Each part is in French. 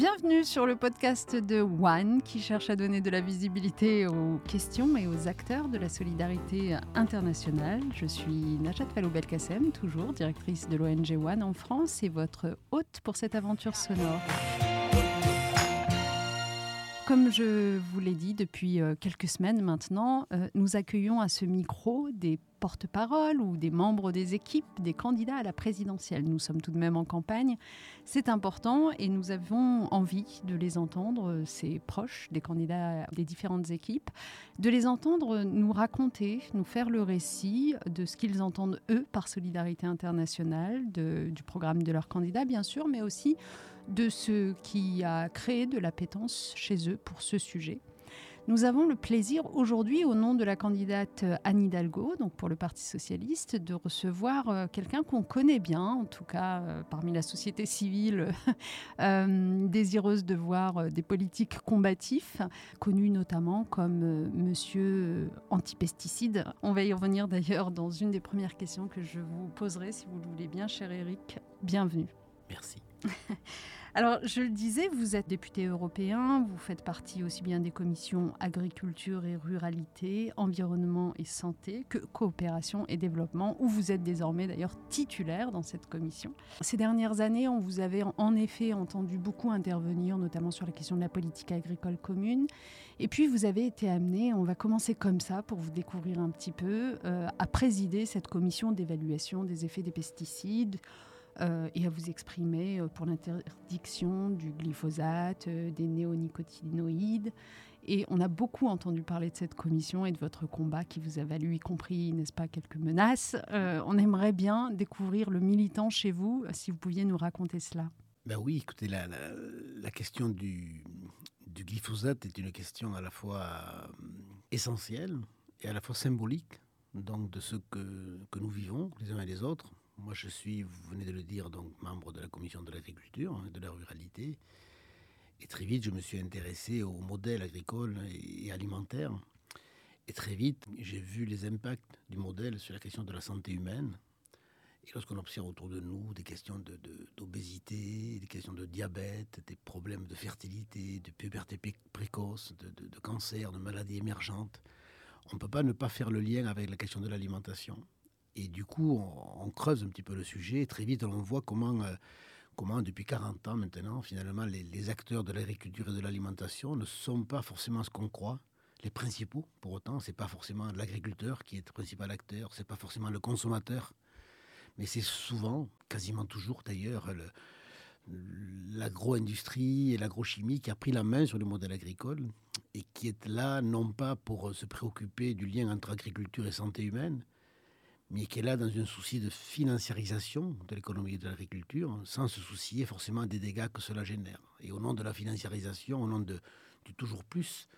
Bienvenue sur le podcast de One qui cherche à donner de la visibilité aux questions et aux acteurs de la solidarité internationale. Je suis Najat Vallaud-Belkacem, toujours directrice de l'ONG One en France et votre hôte pour cette aventure sonore. Comme je vous l'ai dit depuis euh, quelques semaines maintenant, euh, nous accueillons à ce micro des porte-parole ou des membres des équipes des candidats à la présidentielle. Nous sommes tout de même en campagne. C'est important et nous avons envie de les entendre, ces proches des candidats des différentes équipes, de les entendre nous raconter, nous faire le récit de ce qu'ils entendent eux par solidarité internationale, du programme de leurs candidats bien sûr, mais aussi de ce qui a créé de l'appétence chez eux pour ce sujet. Nous avons le plaisir aujourd'hui, au nom de la candidate Anne Hidalgo, donc pour le Parti socialiste, de recevoir euh, quelqu'un qu'on connaît bien, en tout cas euh, parmi la société civile, euh, désireuse de voir des politiques combatifs, connu notamment comme Monsieur Antipesticide. On va y revenir d'ailleurs dans une des premières questions que je vous poserai, si vous le voulez bien, cher Eric. Bienvenue. Merci. Alors, je le disais, vous êtes député européen, vous faites partie aussi bien des commissions agriculture et ruralité, environnement et santé, que coopération et développement, où vous êtes désormais d'ailleurs titulaire dans cette commission. Ces dernières années, on vous avait en effet entendu beaucoup intervenir, notamment sur la question de la politique agricole commune. Et puis, vous avez été amené, on va commencer comme ça pour vous découvrir un petit peu, euh, à présider cette commission d'évaluation des effets des pesticides euh, et à vous exprimer euh, pour l'interdiction du glyphosate, euh, des néonicotinoïdes. Et on a beaucoup entendu parler de cette commission et de votre combat qui vous a valu, y compris, n'est-ce pas, quelques menaces. on aimerait bien découvrir le militant chez vous, si vous pouviez nous raconter cela. Ben oui, écoutez, la, la, question du, glyphosate est une question à la fois essentielle et à la fois symbolique donc de ce que nous vivons les uns et les autres moi, je suis, vous venez de le dire, donc membre de la commission de l'agriculture et de la ruralité. Et très vite, je me suis intéressé au modèle agricole et alimentaire. Et très vite, j'ai vu les impacts du modèle sur la question de la santé humaine. Et lorsqu'on observe autour de nous des questions d'obésité, de, des questions de diabète, des problèmes de fertilité, de puberté précoce, de, de cancer, de maladies émergentes, on ne peut pas ne pas faire le lien avec la question de l'alimentation. Et du coup, on, creuse un petit peu le sujet. Et très vite, on voit comment, euh, comment depuis 40 ans maintenant, finalement, les, acteurs de l'agriculture et de l'alimentation ne sont pas forcément ce qu'on croit. Les principaux, pour autant, c'est pas forcément l'agriculteur qui est le principal acteur, c'est pas forcément le consommateur, mais c'est souvent, quasiment toujours d'ailleurs, l'agro-industrie et l'agrochimie qui a pris la main sur le modèle agricole et qui est là non pas pour se préoccuper du lien entre agriculture et santé humaine, mais qui est là dans un souci de financiarisation de l'économie et de l'agriculture, sans se soucier forcément des dégâts que cela génère. Et au nom de la financiarisation, au nom de, du toujours plus,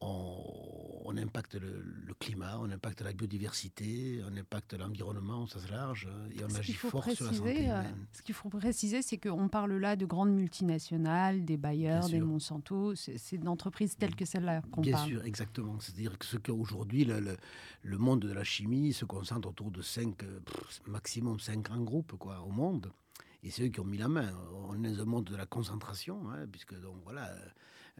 on, impacte le, climat, on impacte la biodiversité, on impacte l'environnement au sens large, et on agit fort sur la santé euh, humaine. Ce qu'il faut préciser, c'est qu'on parle là de grandes multinationales, des Bayer, des Monsanto, c'est d'entreprises telles que celle-là qu'on parle. Bien sûr, exactement. C'est-à-dire que ce qu'aujourd'hui, le, le, monde de la chimie se concentre autour de cinq, maximum cinq grands groupes quoi, au monde. Et c'est eux qui ont mis la main. On est dans un monde de la concentration, hein, puisque donc voilà,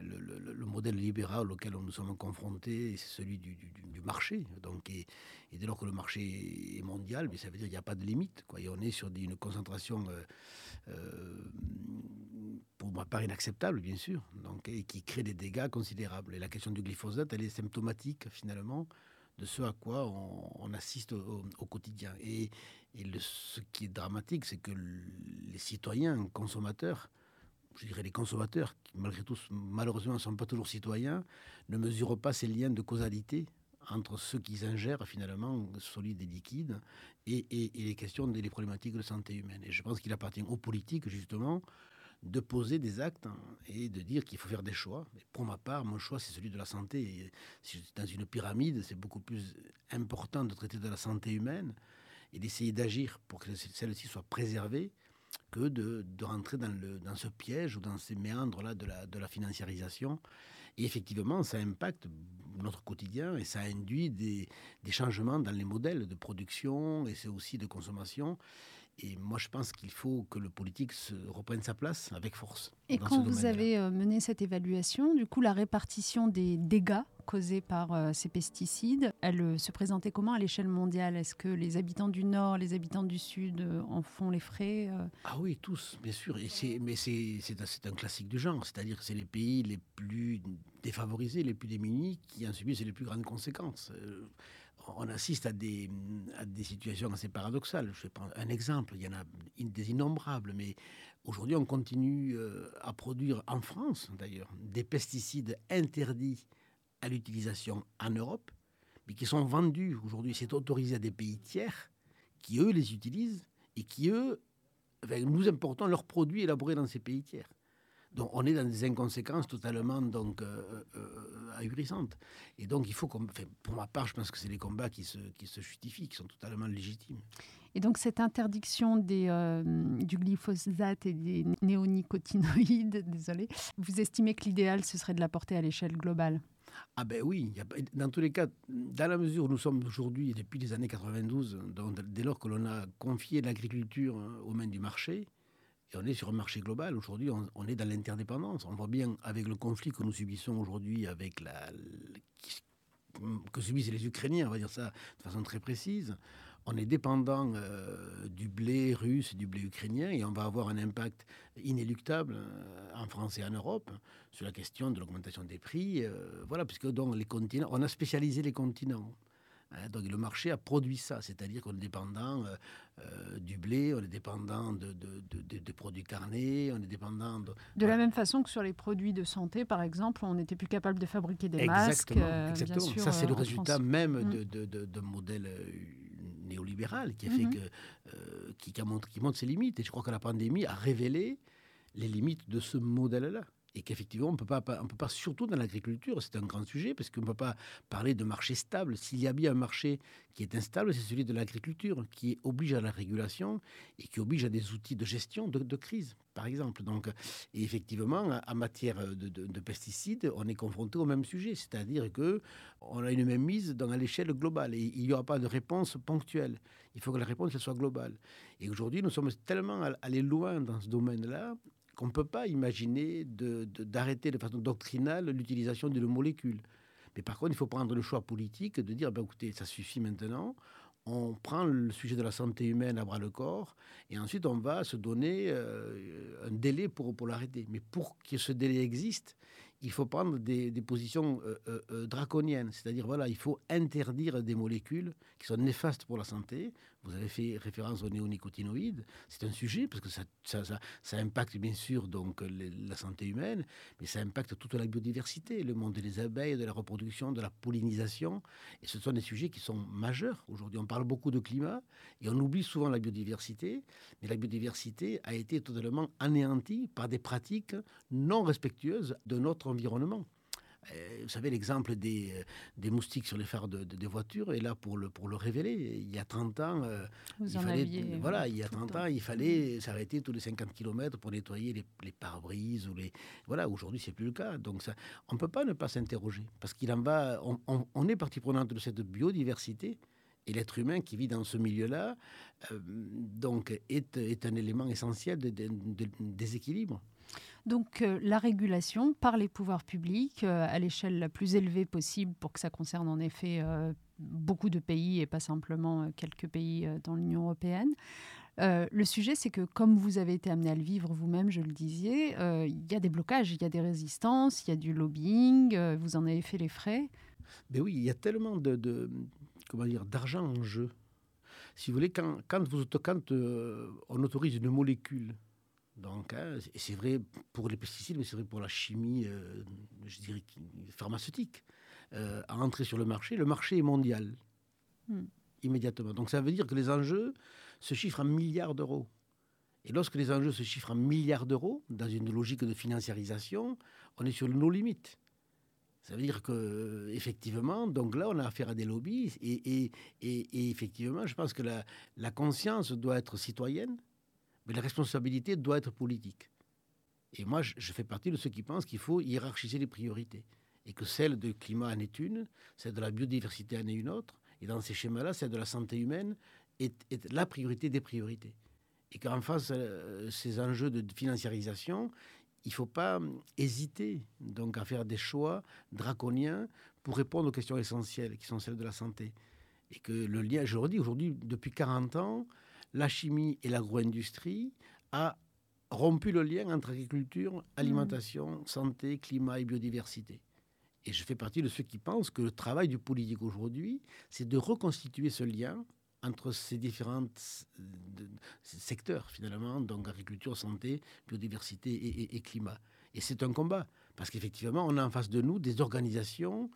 le, modèle libéral auquel nous sommes confrontés, c'est celui du, marché. Donc, et, dès lors que le marché est mondial, mais ça veut dire qu'il n'y a pas de limite. Et on est sur une concentration, euh, euh, pour ma part, inacceptable, bien sûr, donc, et qui crée des dégâts considérables. Et la question du glyphosate, elle est symptomatique, finalement, de ce à quoi on, assiste au, quotidien. Et, ce qui est dramatique, c'est que les citoyens, consommateurs, je dirais les consommateurs, qui malgré tout malheureusement ne sont pas toujours citoyens, ne mesurent pas ces liens de causalité entre ceux qu'ils ingèrent finalement, solides et liquides, et, les questions des problématiques de santé humaine. Et je pense qu'il appartient aux politiques justement de poser des actes et de dire qu'il faut faire des choix. Et pour ma part, mon choix, c'est celui de la santé. si dans une pyramide, c'est beaucoup plus important de traiter de la santé humaine et d'essayer d'agir pour que celle-ci soit préservée que de, rentrer dans, le, dans ce piège ou dans ces méandres-là de la, de la financiarisation. Et effectivement, ça impacte notre quotidien et ça induit des, des changements dans les modèles de production et c'est aussi de consommation. Et, moi, je pense qu'il faut que le politique se reprenne sa place avec force. Et quand vous avez euh, mené cette évaluation, du coup, la répartition des dégâts causés par euh, ces pesticides, elle euh, se présentait comment à l'échelle mondiale? Est-ce que les habitants du Nord, les habitants du Sud en font les frais Ah oui, tous, bien sûr. Et mais c'est un classique du genre, c'est-à-dire que c'est les pays les plus défavorisés, les plus démunis qui en subissent les plus grandes conséquences on assiste à des, situations assez paradoxales. Je vais prendre un exemple, il y en a des innombrables, mais aujourd'hui on continue euh, à produire en France d'ailleurs des pesticides interdits à l'utilisation en Europe, mais qui sont vendus aujourd'hui, c'est autorisé à des pays tiers qui eux les utilisent et qui eux, nous importons leurs produits élaborés dans ces pays tiers. Donc on est dans des inconséquences totalement donc euh, euh, ahurissantes. Et donc il faut, pour ma part, je pense que c'est les combats qui se, qui se justifient, qui sont totalement légitimes. Et donc cette interdiction des, euh, du glyphosate et des néonicotinoïdes, désolé, vous estimez que l'idéal ce serait de la porter à l'échelle globale? Ah ben oui, dans tous les cas, dans la mesure où nous sommes aujourd'hui, depuis les années 92, donc dès lors que l'on a confié l'agriculture hein, aux mains du marché, et on est sur un marché global. Aujourd'hui, on, est dans l'interdépendance. On voit bien avec le conflit que nous subissons aujourd'hui, avec la, que subissent les Ukrainiens, on va dire ça de façon très précise. On est dépendant euh, du blé russe, du blé ukrainien, et on va avoir un impact inéluctable euh, en France et en Europe sur la question de l'augmentation des prix. Euh, voilà, puisque donc les continents, on a spécialisé les continents. Hein, donc le marché a produit ça, c'est-à-dire qu'on est dépendant euh, euh, du blé, on est dépendant de, de, produits carnés, on est dépendant de... De la même façon que sur les produits de santé, par exemple, on n'était plus capable de fabriquer des masques. Euh, exactement. ça, c'est le résultat même mm. de, modèle néolibéral qui a fait mm-hmm. que, qui, qui, montre, qui montre ses limites. Et je crois que la pandémie a révélé les limites de ce modèle-là et qu'effectivement, on ne peut pas, surtout dans l'agriculture, c'est un grand sujet, parce qu'on ne peut pas parler de marché stable. S'il y a bien un marché qui est instable, c'est celui de l'agriculture, qui oblige à la régulation et qui oblige à des outils de gestion de, crise, par exemple. Donc, et effectivement, en matière de, pesticides, on est confronté au même sujet, c'est-à-dire que on a une même mise dans l'échelle globale, et il n'y aura pas de réponse ponctuelle. Il faut que la réponse soit globale. Et aujourd'hui, nous sommes tellement allés loin dans ce domaine-là qu'on ne peut pas imaginer d'arrêter de, façon doctrinale l'utilisation d'une molécule. Mais par contre, il faut prendre le choix politique de dire, ben, écoutez, ça suffit maintenant, on prend le sujet de la santé humaine à bras le corps, et ensuite on va se donner euh, un délai pour, pour l'arrêter. Mais pour que ce délai existe, il faut prendre des, positions euh, euh, euh, draconiennes. C'est-à-dire, voilà, il faut interdire des molécules qui sont néfastes pour la santé. Vous avez fait référence aux néonicotinoïdes. C'est un sujet parce que ça, impacte bien sûr donc la santé humaine, mais ça impacte toute la biodiversité, le monde des abeilles, de la reproduction, de la pollinisation. Et ce sont des sujets qui sont majeurs. Aujourd'hui, on parle beaucoup de climat et on oublie souvent la biodiversité. Mais la biodiversité a été totalement anéantie par des pratiques non respectueuses de notre environnement. Euh, vous savez, l'exemple des, euh, des, moustiques sur les phares de, des voitures est là pour le, pour le révéler. Il y a 30 ans, euh, il fallait, voilà, il y a 30 ans, il fallait mm. s'arrêter tous les 50 km pour nettoyer les, les pare-brises. Ou les... Voilà, aujourd'hui, c'est plus le cas. Donc, ça, on ne peut pas ne pas s'interroger parce qu'il en va. On, on, est partie prenante de cette biodiversité. Et l'être humain qui vit dans ce milieu-là, donc, est, est, un élément essentiel de, de déséquilibre. Donc euh, la régulation par les pouvoirs publics euh, à l'échelle la plus élevée possible pour que ça concerne en effet euh, beaucoup de pays et pas simplement quelques pays dans l'Union européenne. le sujet, c'est que comme vous avez été amené à le vivre vous-même, je le disais, il y a des blocages, il y a des résistances, il y a du lobbying, vous en avez fait les frais. Mais oui, il y a tellement de, comment dire d'argent en jeu. Si vous voulez, quand, on autorise une molécule donc, hein, c'est vrai pour les pesticides, mais c'est vrai pour la chimie, euh, je dirais, pharmaceutique. Euh, à entrer sur le marché, le marché est mondial, hmm. immédiatement. Donc, ça veut dire que les enjeux se chiffrent en milliards d'euros. Et lorsque les enjeux se chiffrent en milliards d'euros, dans une logique de financiarisation, on est sur nos limites. Ça veut dire que effectivement, donc là, on a affaire à des lobbies, et, et, et, effectivement, je pense que la, la conscience doit être citoyenne, mais la responsabilité doit être politique. Et moi, je, fais partie de ceux qui pensent qu'il faut hiérarchiser les priorités. Et que celle du climat en est une, celle de la biodiversité en est une autre. Et dans ces schémas-là, celle de la santé humaine est, la priorité des priorités. Et qu'en face de ces enjeux de financiarisation, il ne faut pas hum, hésiter donc à faire des choix draconiens pour répondre aux questions essentielles qui sont celles de la santé. Et que le lien, je le redis, aujourd'hui, depuis 40 ans, la chimie et l'agro-industrie a rompu le lien entre agriculture, mmh. alimentation, santé, climat et biodiversité. Et je fais partie de ceux qui pensent que le travail du politique aujourd'hui, c'est de reconstituer ce lien entre ces différents euh, secteurs, finalement, donc agriculture, santé, biodiversité et, climat. Et c'est un combat, parce qu'effectivement, on a en face de nous des organisations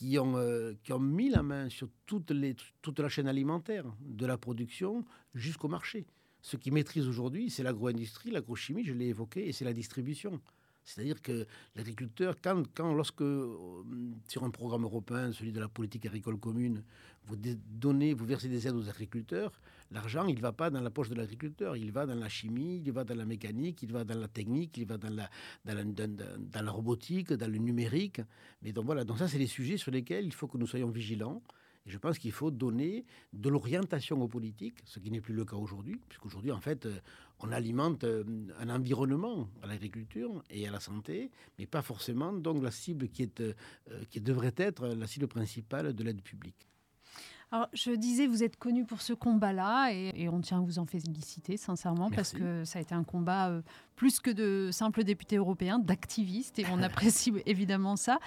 qui ont, euh, qui ont mis la main sur toute, toute la chaîne alimentaire, de la production jusqu'au marché. Ce qui maîtrise aujourd'hui, c'est l'agro-industrie, l'agrochimie, je l'ai évoqué, et c'est la distribution. C'est-à-dire que l'agriculteur, quand, quand, lorsque, euh, sur un programme européen, celui de la politique agricole commune, vous donnez, vous versez des aides aux agriculteurs, l'argent, il ne va pas dans la poche de l'agriculteur, il va dans la chimie, il va dans la mécanique, il va dans la technique, il va dans la, dans la, dans la robotique, dans le numérique. Mais donc voilà, donc ça, c'est des sujets sur lesquels il faut que nous soyons vigilants je pense qu'il faut donner de l'orientation aux politiques, ce qui n'est plus le cas aujourd'hui, puisqu'aujourd'hui, en fait, euh, on alimente euh, un environnement à l'agriculture et à la santé, mais pas forcément donc la cible qui, est, euh, qui devrait être la cible principale de l'aide publique. Alors, je disais, vous êtes connu pour ce combat-là et, on tient à vous en féliciter, sincèrement, parce que ça a été un combat plus que de simples députés européens, d'activistes, et on apprécie évidemment ça.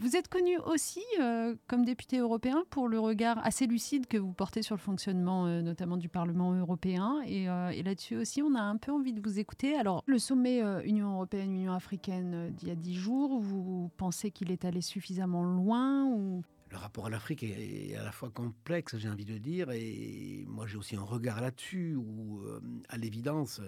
Vous êtes connu aussi euh, comme député européen pour le regard assez lucide que vous portez sur le fonctionnement euh, notamment du Parlement européen. Euh, et, là-dessus aussi, on a un peu envie de vous écouter. Alors, le sommet Union européenne-Union africaine d'il y a dix jours, vous pensez qu'il est allé suffisamment loin ou le rapport à l'Afrique est, à la fois complexe, j'ai envie de dire, et moi j'ai aussi un regard là-dessus où, euh, à l'évidence,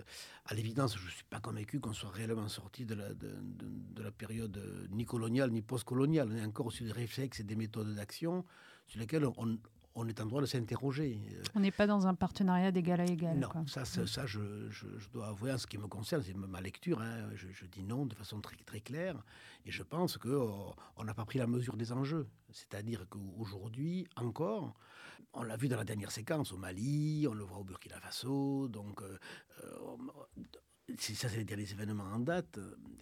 à l'évidence, je ne suis pas convaincu qu'on soit réellement sorti de la, de, la période ni coloniale ni post-coloniale. On est encore sur des réflexes et des méthodes d'action sur lesquelles on, on est en droit de s'interroger. On n'est pas dans un partenariat d'égal à égal. Non, ça, ça, je, dois avouer, en ce qui me concerne, c'est ma lecture. Hein. je, dis non de façon très, très claire. Et je pense qu'on oh, on n'a pas pris la mesure des enjeux. C'est-à-dire qu'aujourd'hui, encore, on l'a vu dans la dernière séquence au Mali, on le voit au Burkina Faso. Donc, euh, euh, ça, c'est les derniers événements en date.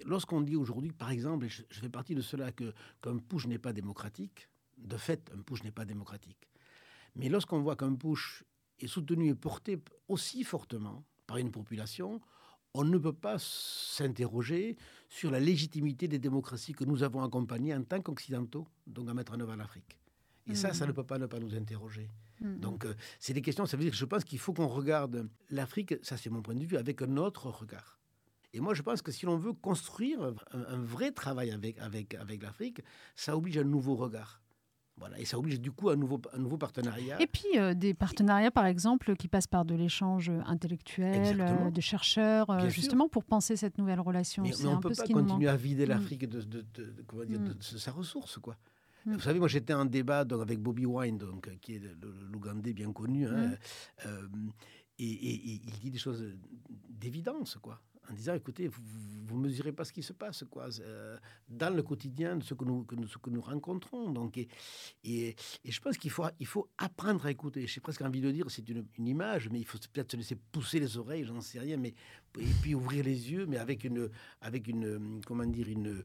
Lorsqu'on dit aujourd'hui, par exemple, et je, je fais partie de cela, qu'un push n'est pas démocratique, de fait, un push n'est pas démocratique. Mais lorsqu'on voit qu'un push est soutenu et porté aussi fortement par une population, on ne peut pas s'interroger sur la légitimité des démocraties que nous avons accompagnées en tant qu'occidentaux, donc à mettre en œuvre en Afrique. Et ça, ça ne peut pas ne pas nous interroger. Mm. Donc, euh, c'est des questions, ça veut dire que je pense qu'il faut qu'on regarde l'Afrique, ça c'est mon point de vue, avec un autre regard. Et moi, je pense que si l'on veut construire un, un, vrai travail avec, avec, avec l'Afrique, ça oblige un nouveau regard. Voilà, et ça oblige du coup un nouveau, un nouveau partenariat. Et puis euh, des partenariats, par exemple, qui passent par de l'échange intellectuel, euh, de chercheurs, euh, justement pour penser cette nouvelle relation. Mais, on ne peut pas continuer à vider mm. l'Afrique de, de, de, mm. de, sa ressource, quoi. Mm. Vous savez, moi j'étais en débat donc, avec Bobby Wine, donc, qui est l'Ougandais bien connu, hein, et, et, il dit des choses d'évidence, quoi en disant écoutez, vous ne mesurez pas ce qui se passe quoi, euh, dans le quotidien de ce que nous, que nous, ce que nous rencontrons. Donc, et, et, je pense qu'il faut, il faut apprendre à écouter. J'ai presque envie de dire c'est une, une, image, mais il faut peut-être se laisser pousser les oreilles, j'en sais rien, mais, et puis ouvrir les yeux, mais avec une, avec une comment dire, une,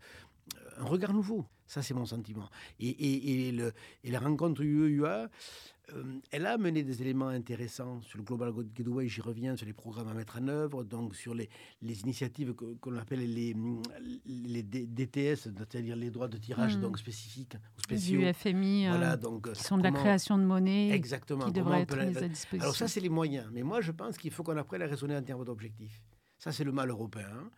un regard nouveau. Ça, c'est mon sentiment. Et, et, et, le, et la rencontre UEUA, euh, elle a mené des éléments intéressants sur le Global Gateway, j'y reviens, sur les programmes à mettre en œuvre, donc sur les, les initiatives qu'on appelle les, les DTS, c'est-à-dire les droits de tirage hmm. donc spécifiques ou spéciaux. Du FMI, euh, voilà, donc, qui sont de la création de monnaie, exactement, qui devraient être mises à disposition. Alors ça, c'est les moyens. Mais moi, je pense qu'il faut qu'on apprenne à raisonner en termes d'objectifs. Ça, c'est le mal européen,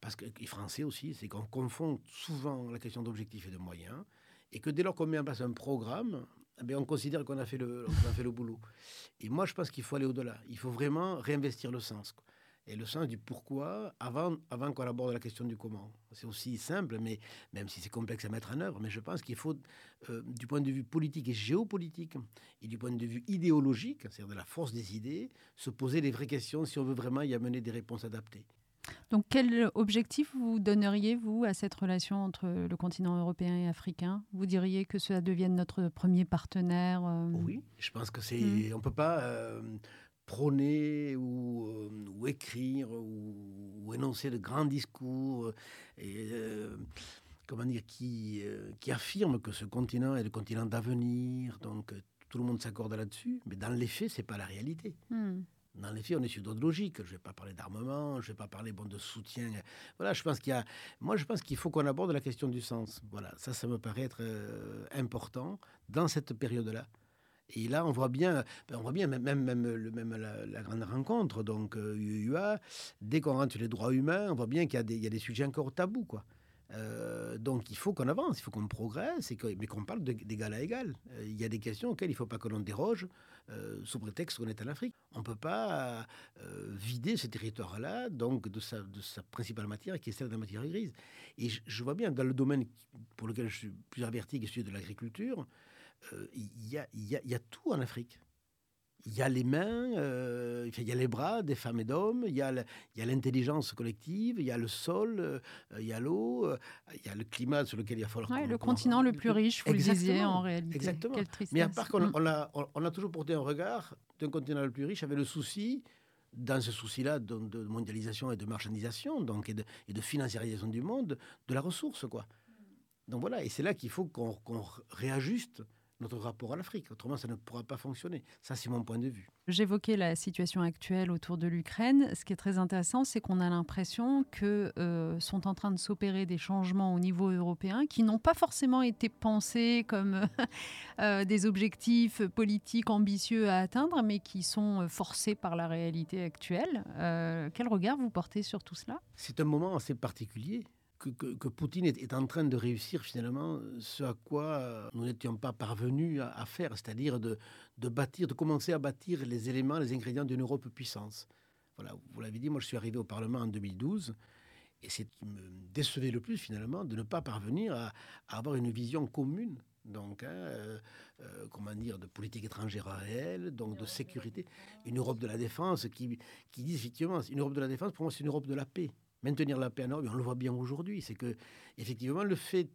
parce que, et français aussi, c'est qu'on confond souvent la question d'objectifs et de moyens et que dès lors qu'on met en place un programme, eh on considère qu'on a, fait le, a fait le boulot. Et moi, je pense qu'il faut aller au-delà. Il faut vraiment réinvestir le sens. Et le sens du pourquoi avant, avant qu'on aborde la question du comment. C'est aussi simple, mais même si c'est complexe à mettre en œuvre, mais je pense qu'il faut, euh, du point de vue politique et géopolitique, et du point de vue idéologique, c'est-à-dire de la force des idées, se poser les vraies questions si on veut vraiment y amener des réponses adaptées. Donc quel objectif vous donneriez, vous, à cette relation entre le continent européen et africain? Vous diriez que cela devienne notre premier partenaire euh Oui, je pense que c'est... Hmm. On ne peut pas... Euh, prôner ou, écrire ou, énoncer de grands discours et comment dire qui qui affirment que ce continent est le continent d'avenir donc tout le monde s'accorde là-dessus mais dans les faits c'est pas la réalité hmm. Dans les faits, on est sur d'autres logiques. Je ne vais pas parler d'armement, je ne vais pas parler de soutien. Voilà, je pense qu'il y a. Moi, je pense qu'il faut qu'on aborde la question du sens. Voilà, ça, ça me paraît être euh, important dans cette période-là. Et là, on voit bien, ben, on voit bien même, même, même, la, grande rencontre, donc UUA, euh, dès qu'on rentre sur les droits humains, on voit bien qu'il y, y, a des sujets encore tabous, quoi. Euh, donc il faut qu'on avance, il faut qu'on progresse, mais qu'on parle d'égal à égal. Il y a des questions auxquelles il ne faut pas que l'on déroge euh, sous prétexte qu'on est en Afrique. On ne peut pas vider ce territoire-là donc de sa, de sa principale matière qui est celle de la matière grise. Et je, vois bien dans le domaine pour lequel je suis plus averti, qui est celui de l'agriculture, il y, y, y a tout en Afrique il y a les mains, euh, il y a les bras des femmes et d'hommes, il y a l'intelligence collective, il y a le sol, euh, il y a l'eau, euh, il y a le climat sur lequel il va falloir... Ouais, le continent le plus riche, vous le disiez en réalité. Exactement. Mais à part qu'on mm. on a, on a toujours porté un regard d'un continent le plus riche avec le souci dans ce souci-là de, mondialisation et de marchandisation, donc et de, et de, financiarisation du monde, de la ressource, quoi. Donc voilà, et c'est là qu'il faut qu'on réajuste notre rapport à l'Afrique. Autrement, ça ne pourra pas fonctionner. Ça, c'est mon point de vue. J'évoquais la situation actuelle autour de l'Ukraine. Ce qui est très intéressant, c'est qu'on a l'impression que euh, sont en train de s'opérer des changements au niveau européen qui n'ont pas forcément été pensés comme euh, des objectifs politiques ambitieux à atteindre, mais qui sont euh, forcés par la réalité actuelle. quel regard vous portez sur tout cela? C'est un moment assez particulier que, Poutine est, en train de réussir finalement ce à quoi nous n'étions pas parvenus à, faire, c'est-à-dire de, bâtir, de commencer à bâtir les éléments, les ingrédients d'une Europe puissance. Voilà, vous l'avez dit, moi je suis arrivé au Parlement en 2012 et c'est ce qui me décevait le plus finalement de ne pas parvenir à, avoir une vision commune donc, hein, euh, euh, comment dire, de politique étrangère réelle, donc de sécurité, une Europe de la défense qui, qui dit effectivement, une Europe de la défense, pour moi, c'est une Europe de la paix maintenir la paix en Europe, on le voit bien aujourd'hui, c'est que effectivement le fait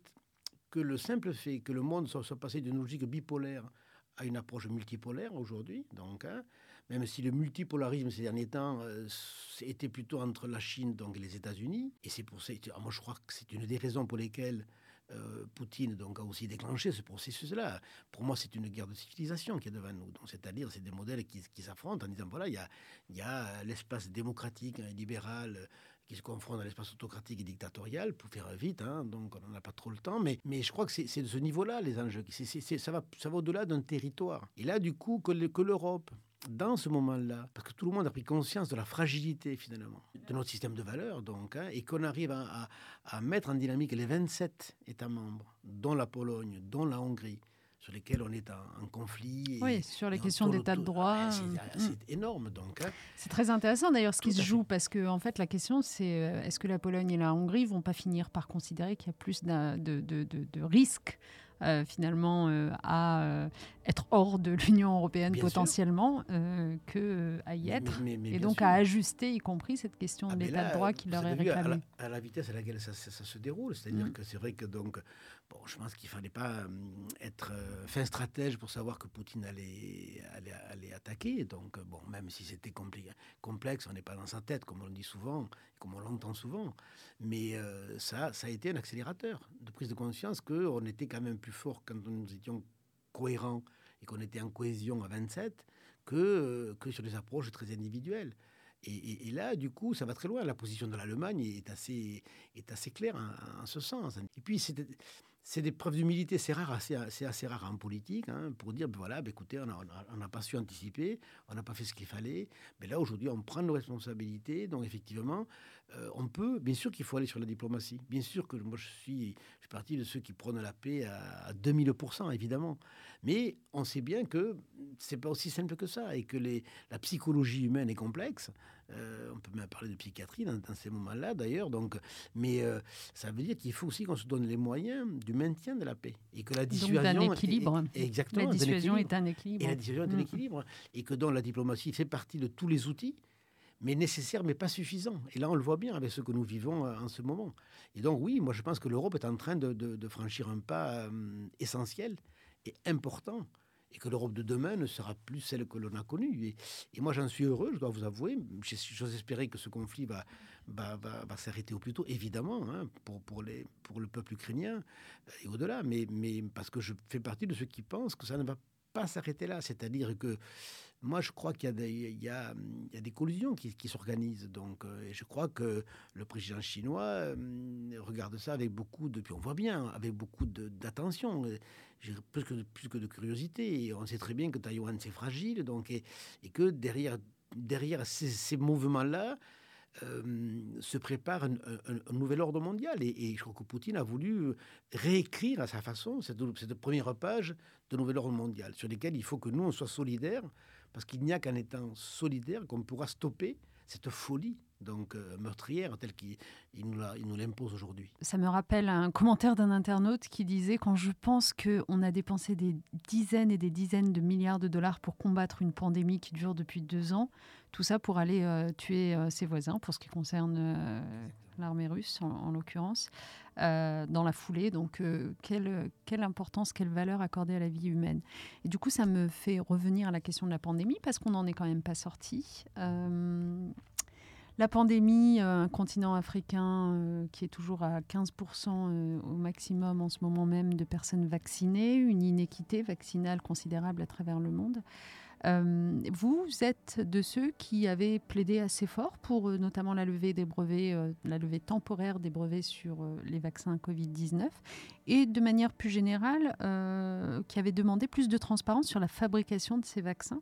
que le simple fait que le monde soit, passé d'une logique bipolaire à une approche multipolaire aujourd'hui, donc hein, même si le multipolarisme ces derniers temps euh, était plutôt entre la Chine donc et les États-Unis, et c'est pour ça, moi je crois que c'est une des raisons pour lesquelles euh, Poutine donc, a aussi déclenché ce processus-là. Pour moi, c'est une guerre de civilisation qui est devant nous. C'est-à-dire, c'est des modèles qui, s'affrontent en disant voilà, il y a, y a l'espace démocratique et libéral qui se confrontent à l'espace autocratique et dictatorial, pour faire vite, hein, donc on n'a pas trop le temps, mais, je crois que c'est de ce niveau-là les enjeux. ça va, au-delà d'un territoire. Et là, du coup, que l'Europe, dans ce moment-là, parce que tout le monde a pris conscience de la fragilité finalement de notre système de valeurs, donc, hein, et qu'on arrive à, mettre en dynamique les 27 États membres, dont la Pologne, dont la Hongrie, sur lesquels on est en, conflit. oui, sur les questions d'état de droit. Ah, c'est mm. énorme, donc. Hein. C'est très intéressant d'ailleurs ce qui se joue, parce que en fait, la question, c'est euh, est-ce que la Pologne et la Hongrie vont pas finir par considérer qu'il y a plus de, de, de, de risques euh, finalement euh, à euh, être hors de l'Union européenne potentiellement que à y être et donc à ajuster y compris cette question ah, de l'état de droit qui leur est réclamé. À, la, vitesse à laquelle ça, se déroule, c'est-à-dire mm. que c'est vrai que donc bon, je pense qu'il fallait pas être fin stratège pour savoir que Poutine allait, allait, allait attaquer. Donc bon, même si c'était complexe, on n'est pas dans sa tête comme on le dit souvent, comme on l'entend souvent. Mais ça, ça a été un accélérateur de prise de conscience qu'on était quand même plus fort quand nous étions cohérents et qu'on était en cohésion à 27 que, euh, que sur des approches très individuelles. Et, là, du coup, ça va très loin. La position de l'Allemagne est assez, est assez claire en, ce sens. Et puis, c'est des preuves d'humilité, c'est rare, c'est assez rare en politique, hein, pour dire, ben voilà, ben écoutez, on n'a pas su anticiper, on n'a pas fait ce qu'il fallait, mais là, aujourd'hui, on prend nos responsabilités, donc effectivement, euh, on peut, bien sûr qu'il faut aller sur la diplomatie. Bien sûr que moi, je suis, je partie de ceux qui prônent la paix à, 2000%, évidemment. Mais on sait bien que c'est pas aussi simple que ça et que la psychologie humaine est complexe. Euh, on peut même parler de psychiatrie dans, ces moments-là, d'ailleurs. Donc, mais euh, ça veut dire qu'il faut aussi qu'on se donne les moyens du maintien de la paix et que la dissuasion donc équilibre. exactement. La dissuasion est un équilibre. Et la dissuasion est un mm. équilibre et que dans la diplomatie fait partie de tous les outils mais nécessaire, mais pas suffisant. Et là, on le voit bien avec ce que nous vivons euh, en ce moment. Et donc, oui, moi, je pense que l'Europe est en train de, franchir un pas euh, essentiel et important. Et que l'Europe de demain ne sera plus celle que l'on a connue. Et, moi, j'en suis heureux, je dois vous avouer. J'ose espérer que ce conflit va, s'arrêter au plus tôt, évidemment, hein, pour, le peuple ukrainien et au-delà. Mais, parce que je fais partie de ceux qui pensent que ça ne va pas s'arrêter là. C'est-à-dire que moi, je crois qu'il y, a des collisions qui, s'organisent. Euh, et je crois que le président chinois euh, regarde ça avec beaucoup de. Puis on voit bien, avec beaucoup d'attention, plus que, plus que de curiosité. Et on sait très bien que Taïwan, c'est fragile. Donc, et, et, que derrière, derrière ces, mouvements-là, euh, se prépare un, nouvel ordre mondial. Et, je crois que Poutine a voulu réécrire à sa façon cette, première page de nouvel ordre mondial, sur lesquels il faut que nous, on soit solidaires parce qu'il n'y a qu'en étant solidaire qu'on pourra stopper cette folie donc euh, meurtrière telle qu'il nous l'impose aujourd'hui. Ça me rappelle un commentaire d'un internaute qui disait quand je pense qu'on a dépensé des dizaines et des dizaines de milliards de dollars pour combattre une pandémie qui dure depuis deux ans, tout ça pour aller euh, tuer euh, ses voisins, pour ce qui concerne l'armée russe en, l'occurrence, dans la foulée. Donc, quelle, quelle, importance, quelle valeur accorder à la vie humaine Et du coup, ça me fait revenir à la question de la pandémie, parce qu'on n'en est quand même pas sorti. Euh, la pandémie, un continent africain qui est toujours à 15% au maximum en ce moment même de personnes vaccinées, une inéquité vaccinale considérable à travers le monde. Euh, vous êtes de ceux qui avaient plaidé assez fort pour euh, notamment la levée des brevets, euh, la levée temporaire des brevets sur les vaccins Covid-19 et de manière plus générale qui avait demandé plus de transparence sur la fabrication de ces vaccins.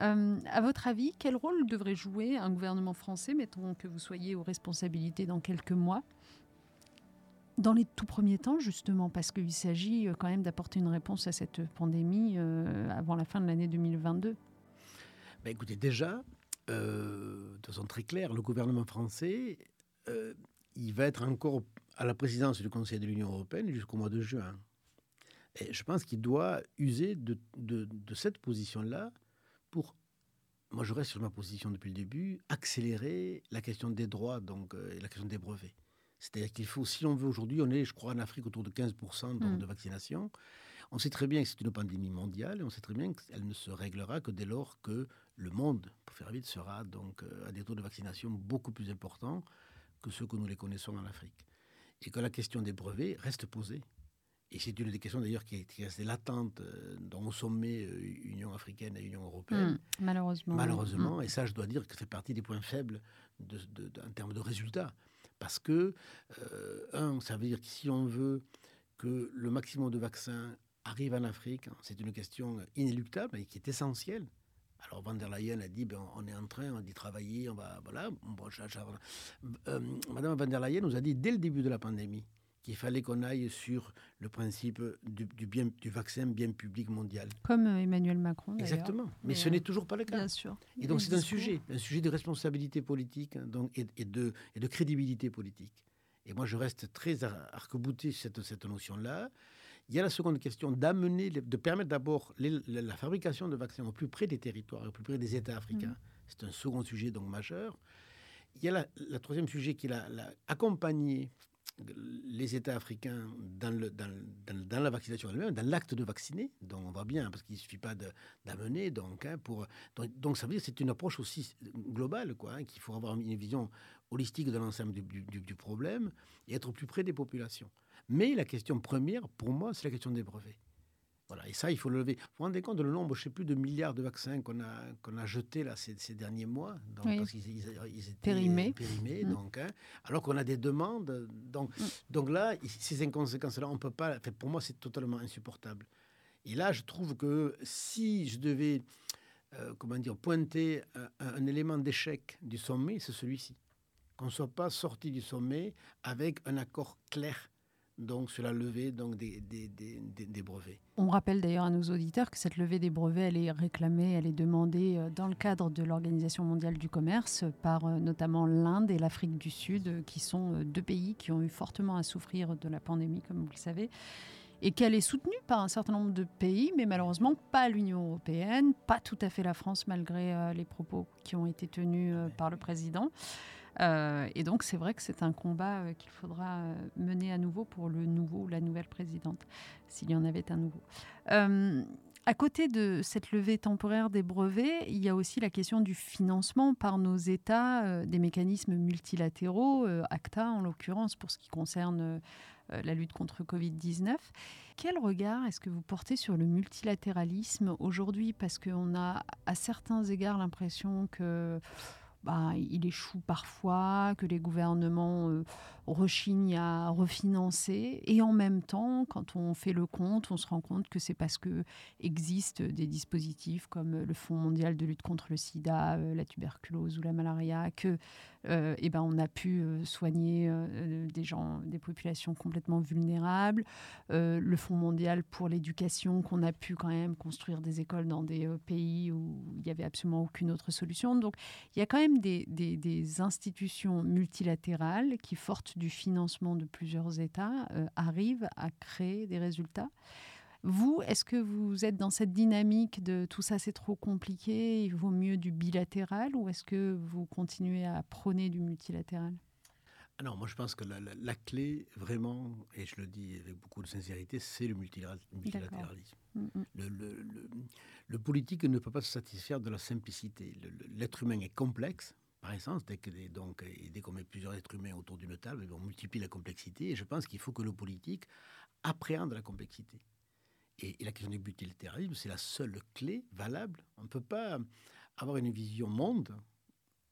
À votre avis, quel rôle devrait jouer un gouvernement français, mettons que vous soyez aux responsabilités dans quelques mois, dans les tout premiers temps, justement, parce qu'il s'agit euh, quand même d'apporter une réponse à cette pandémie euh, avant la fin de l'année 2022 ben Écoutez, déjà, euh, de façon très claire, le gouvernement français, il va être encore à la présidence du Conseil de l'Union européenne jusqu'au mois de juin. Et je pense qu'il doit user de cette position-là pour moi je reste sur ma position depuis le début, accélérer la question des droits, donc la question des brevets. C'est-à-dire qu'il faut, si on veut aujourd'hui, on est, je crois, en Afrique autour de 15% mm. de vaccination. On sait très bien que c'est une pandémie mondiale et on sait très bien qu'elle ne se réglera que dès lors que le monde, pour faire vite, sera donc euh, à des taux de vaccination beaucoup plus importants que ceux que nous les connaissons en Afrique. Et que la question des brevets reste posée. Et c'est une des questions d'ailleurs qui, est restée latente euh, dans le sommet euh, Union africaine et Union européenne. Mm, malheureusement. Malheureusement. Mm. Et ça, je dois dire que c'est partie des points faibles de, en termes de résultats. Parce que, euh, un, ça veut dire que si on veut que le maximum de vaccins arrive en Afrique, c'est une question inéluctable et qui est essentielle. Alors Van der Leyen a dit, ben, on est en train d'y travailler, on va, voilà. Euh, Madame Van der Leyen nous a dit dès le début de la pandémie qu'il fallait qu'on aille sur le principe du, bien, du vaccin bien public mondial. Comme euh, Emmanuel Macron. Exactement. Mais, ce n'est toujours pas le cas. Bien sûr. Et donc c'est un sujet, un sujet de responsabilité politique hein, donc, et, de, et de crédibilité politique. Et moi, je reste très arc-bouté sur cette, cette notion-là. Il y a la seconde question d'amener, de permettre d'abord la fabrication de vaccins au plus près des territoires, au plus près des États africains. Mmh. C'est un second sujet donc majeur. Il y a la, troisième sujet qui est l'accompagner les États africains dans, la vaccination elle-même, dans l'acte de vacciner, donc on va bien, parce qu'il ne suffit pas d'amener, donc, hein, pour, donc, ça veut dire que c'est une approche aussi globale, quoi, hein, qu'il faut avoir une vision holistique de l'ensemble du, du, problème et être plus près des populations. Mais la question première, pour moi, c'est la question des brevets. Voilà, et ça, il faut le lever. Vous vous rendez compte de le nombre, je ne sais plus, de milliards de vaccins qu'on a, qu'on a jetés là, ces, ces derniers mois? Donc, Parce qu'ils ils étaient périmés. périmés mm. donc, hein, alors qu'on a des demandes. Donc, mm. donc là, ces inconséquences-là, on peut pas. Pour moi, c'est totalement insupportable. Et là, je trouve que si je devais, euh, comment dire, pointer un, un élément d'échec du sommet, c'est celui-ci. Qu'on ne soit pas sorti du sommet avec un accord clair donc sur la levée donc, des, des, brevets. On rappelle d'ailleurs à nos auditeurs que cette levée des brevets, elle est réclamée, elle est demandée euh, dans le cadre de l'Organisation mondiale du commerce par euh, notamment l'Inde et l'Afrique du Sud, euh, qui sont deux pays qui ont eu fortement à souffrir de la pandémie, comme vous le savez, et qu'elle est soutenue par un certain nombre de pays, mais malheureusement pas l'Union européenne, pas tout à fait la France, malgré les propos qui ont été tenus par le président. Euh, et donc, c'est vrai que c'est un combat euh, qu'il faudra euh, mener à nouveau pour le nouveau, la nouvelle présidente, s'il y en avait un nouveau. À côté de cette levée temporaire des brevets, il y a aussi la question du financement par nos États des mécanismes multilatéraux, ACTA en l'occurrence pour ce qui concerne la lutte contre Covid-19. Quel regard est-ce que vous portez sur le multilatéralisme aujourd'hui? Parce qu'on a à certains égards l'impression que bah, il échoue parfois, que les gouvernements euh, rechignent à refinancer. Et en même temps, quand on fait le compte, on se rend compte que c'est parce que existent des dispositifs comme le Fonds mondial de lutte contre le sida, euh, la tuberculose ou la malaria, que euh, eh ben, on a pu soigner des gens, des populations complètement vulnérables. le Fonds mondial pour l'éducation, qu'on a pu quand même construire des écoles dans des pays où il n'y avait absolument aucune autre solution. Donc il y a quand même des, institutions multilatérales qui, fortes du financement de plusieurs États, euh, arrivent à créer des résultats. Vous, est-ce que vous êtes dans cette dynamique de tout ça c'est trop compliqué, il vaut mieux du bilatéral, ou est-ce que vous continuez à prôner du multilatéral? Alors, moi, je pense que la, clé, vraiment, et je le dis avec beaucoup de sincérité, c'est le multilatéralisme. Mm, mm. Le, le, politique ne peut pas se satisfaire de la simplicité. L'être humain est complexe, par essence, dès donc, dès qu'on met plusieurs êtres humains autour d'une table, on multiplie la complexité, et je pense qu'il faut que le politique appréhende la complexité. Et, la question du multilatéralisme, c'est la seule clé valable. On ne peut pas avoir une vision monde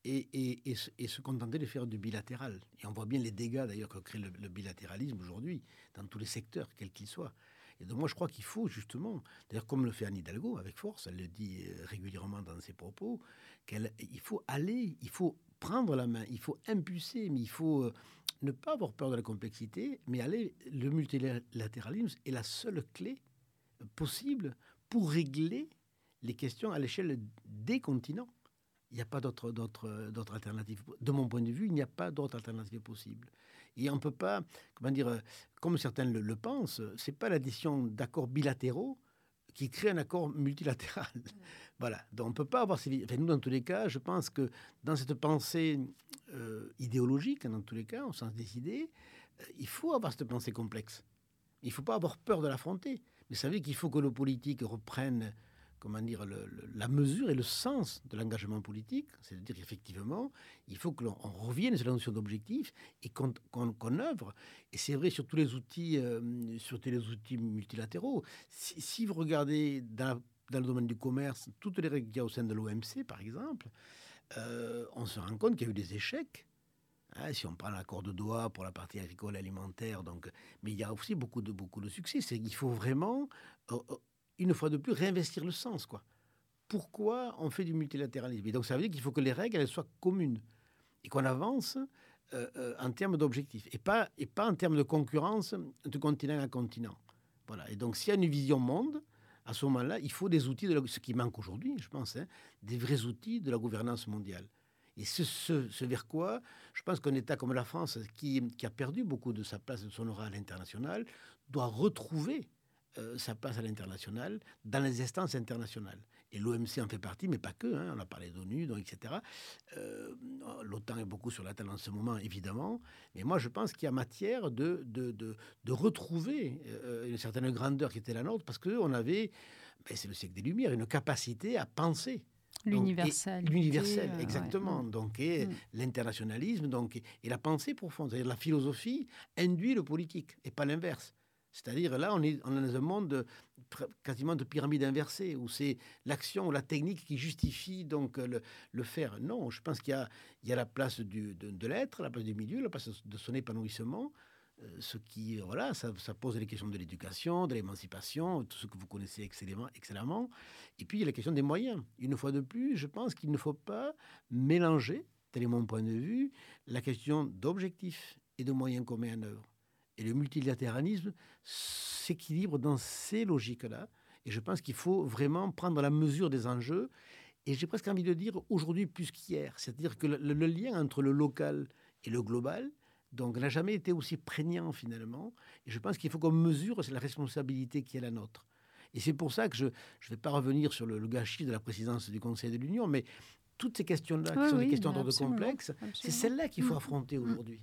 et, se contenter de faire du bilatéral. Et on voit bien les dégâts d'ailleurs que crée le, bilatéralisme aujourd'hui, dans tous les secteurs, quels qu'ils soient. Et donc moi je crois qu'il faut justement, d'ailleurs comme le fait Anne Hidalgo avec force, elle le dit euh, régulièrement dans ses propos, qu'il faut aller, il faut prendre la main, il faut impulser, mais il faut euh, ne pas avoir peur de la complexité, mais aller, le multilatéralisme est la seule clé possible pour régler les questions à l'échelle des continents. Il n'y a pas d'autre, d'autre, alternative. De mon point de vue, il n'y a pas d'autre alternative possible. Et on ne peut pas, comment dire, comme certains le, pensent, ce n'est pas l'addition d'accords bilatéraux qui crée un accord multilatéral. voilà. Donc on ne peut pas avoir ces... Enfin, nous, dans tous les cas, je pense que dans cette pensée euh, idéologique, dans tous les cas, au sens des idées, euh, il faut avoir cette pensée complexe. Il ne faut pas avoir peur de l'affronter. Vous savez qu'il faut que nos politiques reprennent comment dire, la mesure et le sens de l'engagement politique. C'est-à-dire qu'effectivement, il faut que l'on revienne sur la notion d'objectif et qu'on œuvre. Et c'est vrai sur tous les outils, euh, sur tous les outils multilatéraux. Si, vous regardez dans, le domaine du commerce, toutes les règles qu'il y a au sein de l'OMC, par exemple, euh, on se rend compte qu'il y a eu des échecs. Hein, si on prend l'accord de Doha pour la partie agricole et alimentaire, donc, mais il y a aussi beaucoup de, beaucoup de succès. C'est qu'il faut vraiment euh, une fois de plus, réinvestir le sens. quoi. Pourquoi on fait du multilatéralisme? Et donc, ça veut dire qu'il faut que les règles soient communes et qu'on avance euh, euh, en termes d'objectifs et pas, et pas en termes de concurrence de continent à continent. Voilà. Et donc, s'il y a une vision monde, à ce moment-là, il faut des outils, de ce qui manque aujourd'hui, je pense, hein, des vrais outils de la gouvernance mondiale. Et ce, vers quoi, je pense qu'un État comme la France, qui, a perdu beaucoup de sa place de son aura à l'international, doit retrouver euh, ça passe à l'international, dans les instances internationales. Et l'OMC en fait partie, mais pas que. Hein. on a parlé d'ONU, etc. Euh, L'OTAN est beaucoup sur la table en ce moment, évidemment. Mais moi, je pense qu'il y a matière de, retrouver euh, une certaine grandeur qui était la nôtre, parce qu'on avait, ben, c'est le siècle des Lumières, une capacité à penser. L'universel. L'universel, exactement. Donc, et mm. l'internationalisme, donc, et la pensée profonde. C'est-à-dire la philosophie induit le politique, et pas l'inverse. C'est-à-dire là, on est, dans un monde quasiment de pyramide inversée, où c'est l'action ou la technique qui justifie donc le, le faire. Non, je pense qu'il y, y a, la place du, de, l'être, la place du milieu, la place de son épanouissement. Euh, ce qui, voilà, ça, pose les questions de l'éducation, de l'émancipation, tout ce que vous connaissez excellemment. Et puis, il y a la question des moyens. Une fois de plus, je pense qu'il ne faut pas mélanger, tel est mon point de vue, la question d'objectifs et de moyens qu'on met en œuvre. Et le multilatéralisme s'équilibre dans ces logiques-là. Et je pense qu'il faut vraiment prendre la mesure des enjeux. Et j'ai presque envie de dire aujourd'hui plus qu'hier. C'est-à-dire que le, lien entre le local et le global, donc, n'a jamais été aussi prégnant finalement. Et je pense qu'il faut qu'on mesure la responsabilité qui est la nôtre. Et c'est pour ça que je ne vais pas revenir sur le, gâchis de la présidence du Conseil de l'Union, mais toutes ces questions-là, qui sont des questions d'ordre complexe, c'est celles-là qu'il faut mm. affronter aujourd'hui.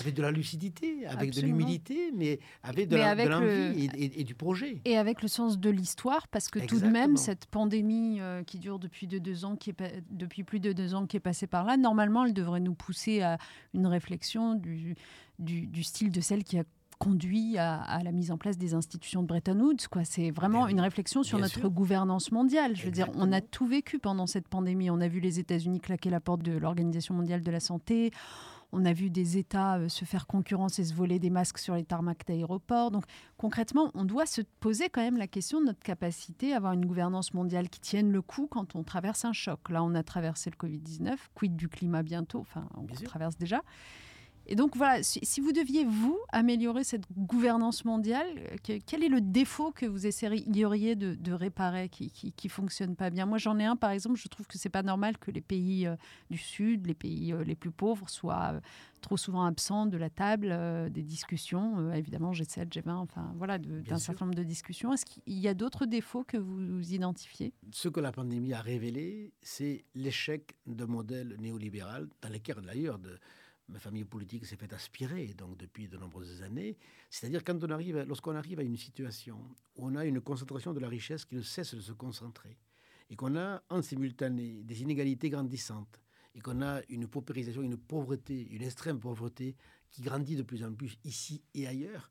Avec de la lucidité, avec de l'humilité, mais avec de l'envie et, du projet. Et avec le sens de l'histoire, parce que tout de même, cette pandémie euh, qui dure depuis, de deux ans, qui est, depuis plus de deux ans, qui est passée par là, normalement, elle devrait nous pousser à une réflexion du, du, du style de celle qui a conduit à, la mise en place des institutions de Bretton Woods. C'est vraiment une réflexion sur notre gouvernance mondiale. Je veux dire, on a tout vécu pendant cette pandémie. On a vu les États-Unis claquer la porte de l'Organisation mondiale de la santé. On a vu des États euh, se faire concurrence et se voler des masques sur les tarmacs d'aéroports. Donc concrètement, on doit se poser quand même la question de notre capacité à avoir une gouvernance mondiale qui tienne le coup quand on traverse un choc. Là, on a traversé le Covid-19, quid du climat bientôt, enfin on traverse déjà. Et donc voilà, si, vous deviez, vous, améliorer cette gouvernance mondiale, euh, quel est le défaut que vous essayeriez de, de réparer qui ne fonctionne pas bien? Moi, j'en ai un, par exemple, je trouve que c'est pas normal que les pays euh, du Sud, les pays euh, les plus pauvres, soient trop souvent absents de la table des discussions, évidemment G7, G20, enfin voilà, d'un certain nombre de discussions. Est-ce qu'il y a d'autres défauts que vous identifiez? Ce que la pandémie a révélé, c'est l'échec de modèles néolibéral, dans lesquels d'ailleurs de ma famille politique s'est fait aspirer donc depuis de nombreuses années. C'est-à-dire quand on arrive, lorsqu'on arrive à une situation où on a une concentration de la richesse qui ne cesse de se concentrer et qu'on a en simultané des inégalités grandissantes et qu'on a une paupérisation, une pauvreté, une extrême pauvreté qui grandit de plus en plus ici et ailleurs,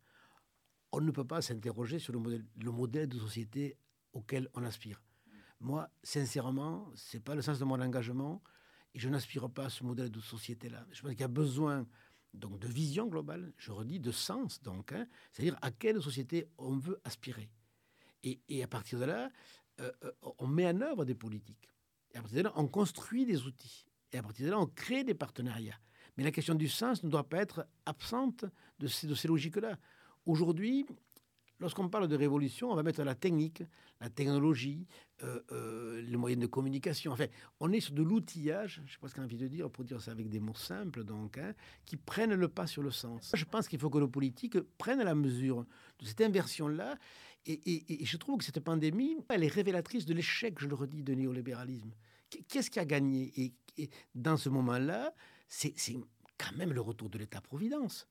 on ne peut pas s'interroger sur le modèle, le modèle de société auquel on aspire. Moi, sincèrement, c'est pas le sens de mon engagement. Je n'aspire pas à ce modèle de société-là. Je pense qu'il y a besoin donc de vision globale, je redis, de sens, donc, hein, c'est-à-dire à quelle société on veut aspirer. Et, et à partir de là, euh, euh, on met en œuvre des politiques. Et à partir de là, on construit des outils. Et à partir de là, on crée des partenariats. Mais la question du sens ne doit pas être absente de ces, de ces logiques-là. Aujourd'hui, Lorsqu'on parle de révolution, on va mettre la technique, la technologie, euh, euh, les moyens de communication. Enfin, on est sur de l'outillage, je ce qu'on a envie de dire, pour dire ça avec des mots simples, donc, hein, qui prennent le pas sur le sens. Je pense qu'il faut que nos politiques prennent la mesure de cette inversion-là. Et, je trouve que cette pandémie, elle est révélatrice de l'échec, je le redis, de néolibéralisme. Qu'est-ce qui a gagné? Et, dans ce moment-là, c'est quand même le retour de l'État-providence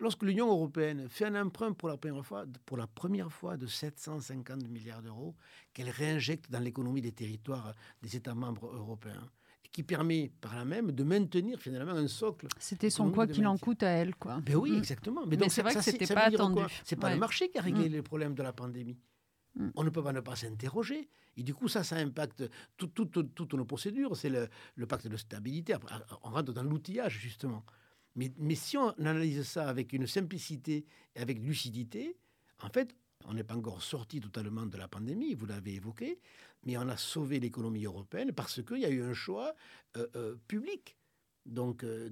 lorsque l'Union européenne fait un emprunt pour la première fois, pour la première fois de 750 milliards d'euros, qu'elle réinjecte dans l'économie des territoires des États membres européens, et qui permet par là même de maintenir finalement un socle. C'était son quoi qu'il en coûte à elle, quoi. Ben oui, mm. exactement. Mais, c'est vrai que c'était pas attendu. C'est pas le marché qui a réglé mm. les problèmes de la pandémie. Mm. On ne peut pas ne pas s'interroger. Et du coup, ça, ça impacte toutes nos procédures. C'est le, le, pacte de stabilité. On rentre dans l'outillage, justement. Mais, si on analyse ça avec une simplicité et avec lucidité, en fait, on n'est pas encore sorti totalement de la pandémie, vous l'avez évoqué, mais on a sauvé l'économie européenne parce qu'il y a eu un choix euh, euh, public. Donc, euh,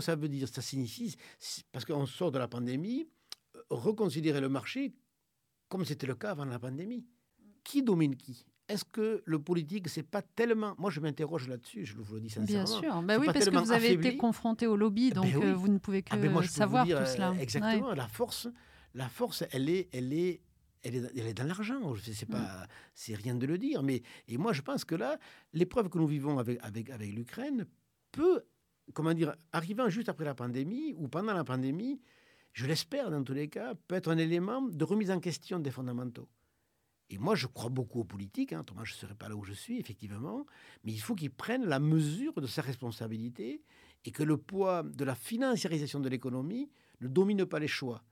ça veut dire, ça signifie, parce qu'on sort de la pandémie, reconsidérer le marché comme c'était le cas avant la pandémie. Qui domine qui? Est-ce que le politique, c'est pas tellement. Moi, je m'interroge là-dessus, je vous le dis sincèrement. Bien sûr. Ben oui, parce que vous avez été confronté au lobby, eh donc ben euh, vous ne pouvez que ah ben savoir tout cela. Euh, exactement. La force, la force, elle est, elle est, elle est, elle est dans l'argent. C'est pas, mm. c'est rien de le dire. Mais et moi, je pense que là, l'épreuve que nous vivons avec avec avec l'Ukraine peut, comment dire, arrivant juste après la pandémie ou pendant la pandémie, je l'espère dans tous les cas, peut être un élément de remise en question des fondamentaux. Et moi, je crois beaucoup aux politiques. Hein. Thomas, je ne serais pas là où je suis, effectivement. Mais il faut qu'ils prennent la mesure de sa responsabilité et que le poids de la financiarisation de l'économie ne domine pas les choix.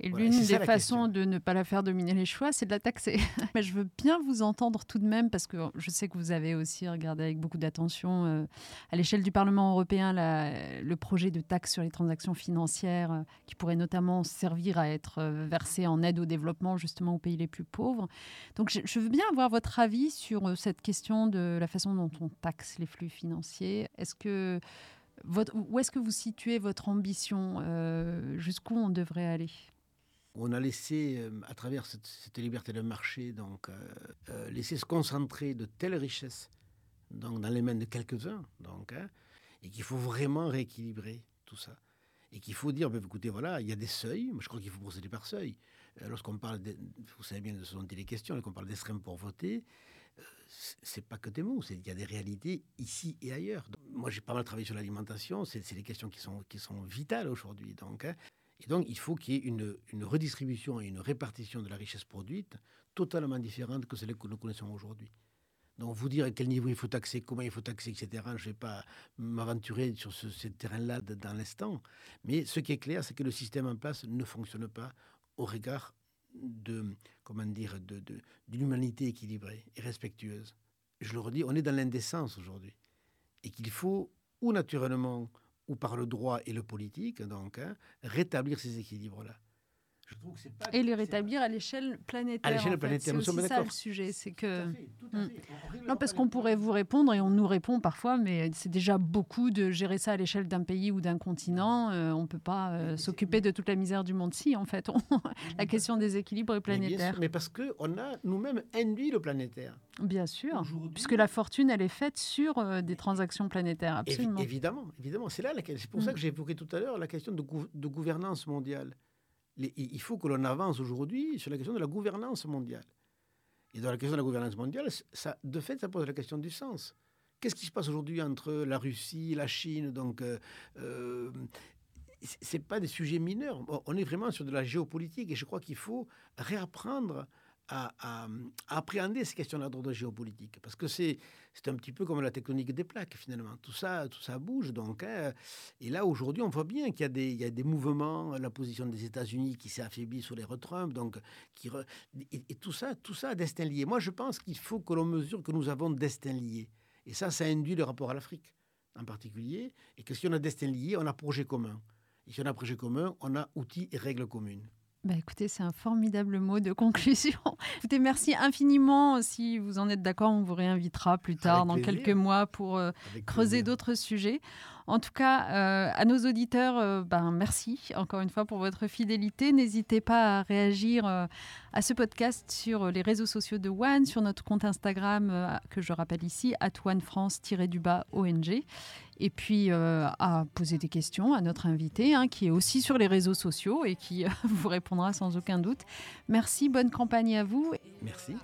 Et l'une des façons de ne pas la faire dominer les choix, c'est de la taxer. Mais je veux bien vous entendre tout de même, parce que je sais que vous avez aussi regardé avec beaucoup d'attention euh, à l'échelle du Parlement européen le projet de taxe sur les transactions financières, euh, qui pourrait notamment servir à être euh, versé en aide au développement, justement aux pays les plus pauvres. Donc je, je veux bien avoir votre avis sur cette question de la façon dont on taxe les flux financiers. Est-ce que où est-ce que vous situez votre ambition euh, Jusqu'où on devrait aller? On a laissé, euh, à travers cette, liberté de marché, donc, euh, laisser se concentrer de telles richesses donc, dans les mains de quelques-uns, hein, et qu'il faut vraiment rééquilibrer tout ça. Et qu'il faut dire, ben, écoutez, voilà, il y a des seuils, moi je crois qu'il faut procéder par seuil. Lorsqu'on parle, vous savez bien de ce dont il est question, qu'on parle d'extrême pauvreté, c'est pas que des mots, il y a des réalités ici et ailleurs. Moi, j'ai pas mal travaillé sur l'alimentation, c'est des questions qui sont, qui sont vitales aujourd'hui. Donc, hein. Et donc, il faut qu'il y ait une, redistribution et une répartition de la richesse produite totalement différente que celle que nous connaissons aujourd'hui. Donc, vous dire à quel niveau il faut taxer, comment il faut taxer, etc., je ne vais pas m'aventurer sur ce terrain-là dans l'instant. Mais ce qui est clair, c'est que le système en place ne fonctionne pas au regard de, comment dire, de, d'une humanité équilibrée et respectueuse. Je le redis, on est dans l'indécence aujourd'hui. Et qu'il faut, ou naturellement, ou par le droit et le politique, donc, hein, rétablir ces équilibres-là. Et les rétablir à l'échelle planétaire. À l'échelle planétaire, c'est aussi ça le sujet, c'est que hmm. non parce qu'on pourrait vous répondre et on nous répond parfois, mais c'est déjà beaucoup de gérer ça à l'échelle d'un pays ou d'un continent. Euh, on peut pas euh, s'occuper de toute la misère du monde si en fait. la question des équilibres est planétaire. Mais, mais parce que on a nous-mêmes induit le planétaire. Bien sûr, puisque la fortune, elle est faite sur euh, des transactions planétaires, absolument. évidemment, évidemment. C'est là c'est pour ça mm. que j'ai évoqué tout à l'heure la question de, de gouvernance mondiale. Il faut que l'on avance aujourd'hui sur la question de la gouvernance mondiale. Et dans la question de la gouvernance mondiale, ça, de fait, ça pose la question du sens. Qu'est-ce qui se passe aujourd'hui entre la Russie, la Chine Donc, euh, euh c'est pas des sujets mineurs. On est vraiment sur de la géopolitique, et je crois qu'il faut réapprendre à, appréhender ces questions-là d'ordre géopolitique. Parce que c'est un petit peu comme la tectonique des plaques, finalement. Tout ça, tout ça bouge. Donc, hein. Et là, aujourd'hui, on voit bien qu'il y, a des, y a des mouvements, la position des États-Unis qui s'est affaiblie sur les retrumps. Donc, qui et, tout ça, tout ça destin lié. Moi, je pense qu'il faut que l'on mesure que nous avons destin lié. Et ça, ça induit le rapport à l'Afrique, en particulier. Et que si on a destin lié, on a projet commun. Et si on a projet commun, on a outils et règles communes. Bah écoutez, c'est un formidable mot de conclusion. écoutez, merci infiniment. Si vous en êtes d'accord, on vous réinvitera plus tard, dans quelques mois, pour euh, creuser d'autres sujets. En tout cas, euh, à nos auditeurs, euh, ben, merci encore une fois pour votre fidélité. N'hésitez pas à réagir à ce podcast sur les réseaux sociaux de One, sur notre compte Instagram que je rappelle ici, at ONG et puis euh, à poser des questions à notre invité, hein, qui est aussi sur les réseaux sociaux et qui vous répondra sans aucun doute. Merci, bonne campagne à vous. Merci.